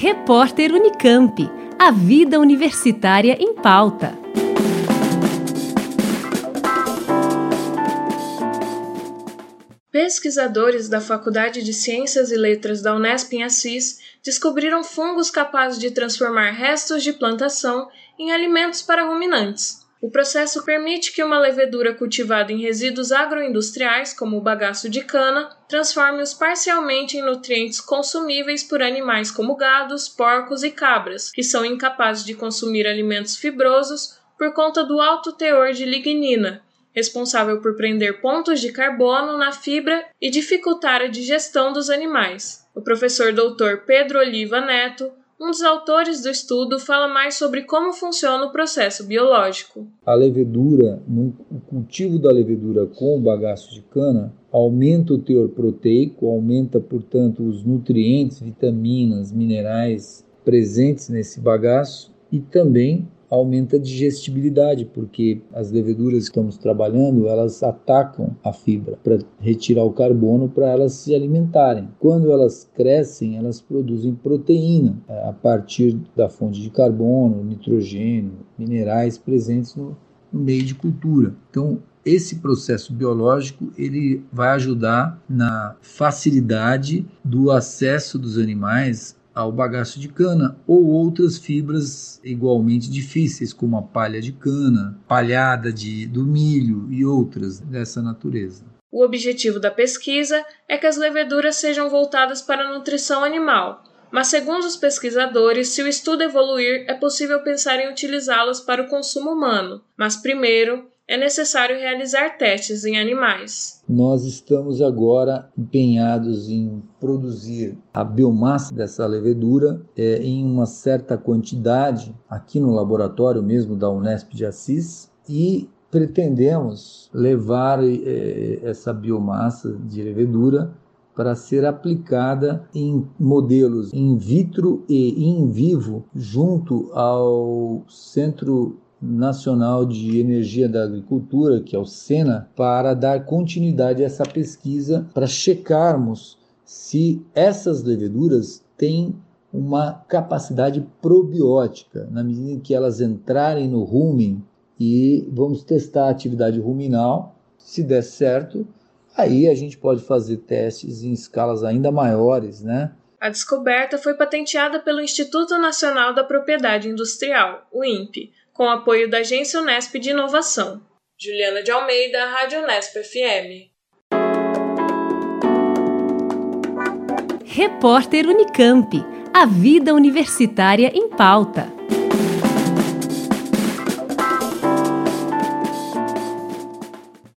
Repórter Unicamp. A vida universitária em pauta. Pesquisadores da Faculdade de Ciências e Letras da Unesp em Assis descobriram fungos capazes de transformar restos de plantação em alimentos para ruminantes. O processo permite que uma levedura cultivada em resíduos agroindustriais, como o bagaço de cana, transforme-os parcialmente em nutrientes consumíveis por animais como gados, porcos e cabras, que são incapazes de consumir alimentos fibrosos por conta do alto teor de lignina, responsável por prender pontos de carbono na fibra e dificultar a digestão dos animais. O professor Dr. Pedro Oliva Neto um dos autores do estudo fala mais sobre como funciona o processo biológico. A levedura, no cultivo da levedura com o bagaço de cana, aumenta o teor proteico, aumenta, portanto, os nutrientes, vitaminas, minerais presentes nesse bagaço e também aumenta a digestibilidade, porque as leveduras que estamos trabalhando, elas atacam a fibra para retirar o carbono para elas se alimentarem. Quando elas crescem, elas produzem proteína é, a partir da fonte de carbono, nitrogênio, minerais presentes no, no meio de cultura. Então, esse processo biológico ele vai ajudar na facilidade do acesso dos animais ao bagaço de cana ou outras fibras igualmente difíceis, como a palha de cana, palhada de, do milho e outras dessa natureza. O objetivo da pesquisa é que as leveduras sejam voltadas para a nutrição animal, mas, segundo os pesquisadores, se o estudo evoluir, é possível pensar em utilizá-las para o consumo humano. Mas, primeiro, é necessário realizar testes em animais. Nós estamos agora empenhados em produzir a biomassa dessa levedura é, em uma certa quantidade aqui no laboratório mesmo da Unesp de Assis e pretendemos levar é, essa biomassa de levedura para ser aplicada em modelos in vitro e in vivo junto ao Centro Nacional de Energia da Agricultura, que é o SENA, para dar continuidade a essa pesquisa, para checarmos se essas leveduras têm uma capacidade probiótica, na medida em que elas entrarem no rumen e vamos testar a atividade ruminal. Se der certo, aí a gente pode fazer testes em escalas ainda maiores, né? A descoberta foi patenteada pelo Instituto Nacional da Propriedade Industrial, o INPE, com apoio da Agência Unesp de Inovação. Juliana de Almeida, Rádio Unesp FM. Repórter Unicamp. A vida universitária em pauta.